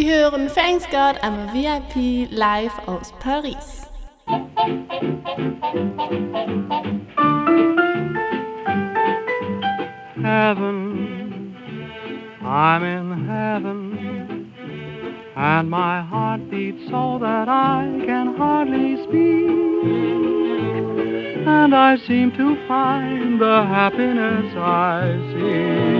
Sie hören Thanks God I'm a VIP live aus Paris. Heaven, I'm in heaven, and my heart beats so that I can hardly speak, and I seem to find the happiness I seek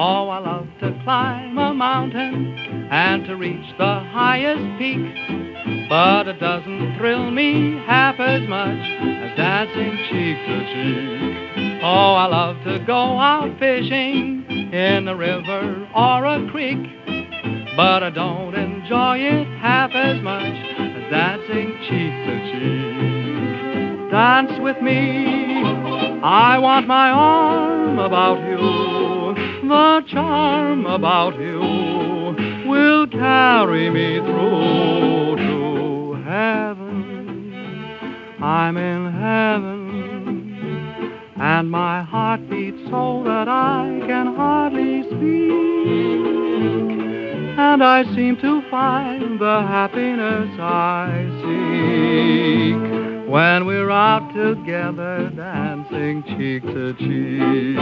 Oh, I love to climb a mountain and to reach the highest peak, but it doesn't thrill me half as much as dancing cheek to cheek. Oh, I love to go out fishing in a river or a creek, but I don't enjoy it half as much as dancing cheek to cheek. Dance with me. I want my arm about you. The charm about you will carry me through to heaven. I'm in heaven, and my heart beats so that I can hardly speak. And I seem to find the happiness I seek when we're out together dancing cheek to cheek.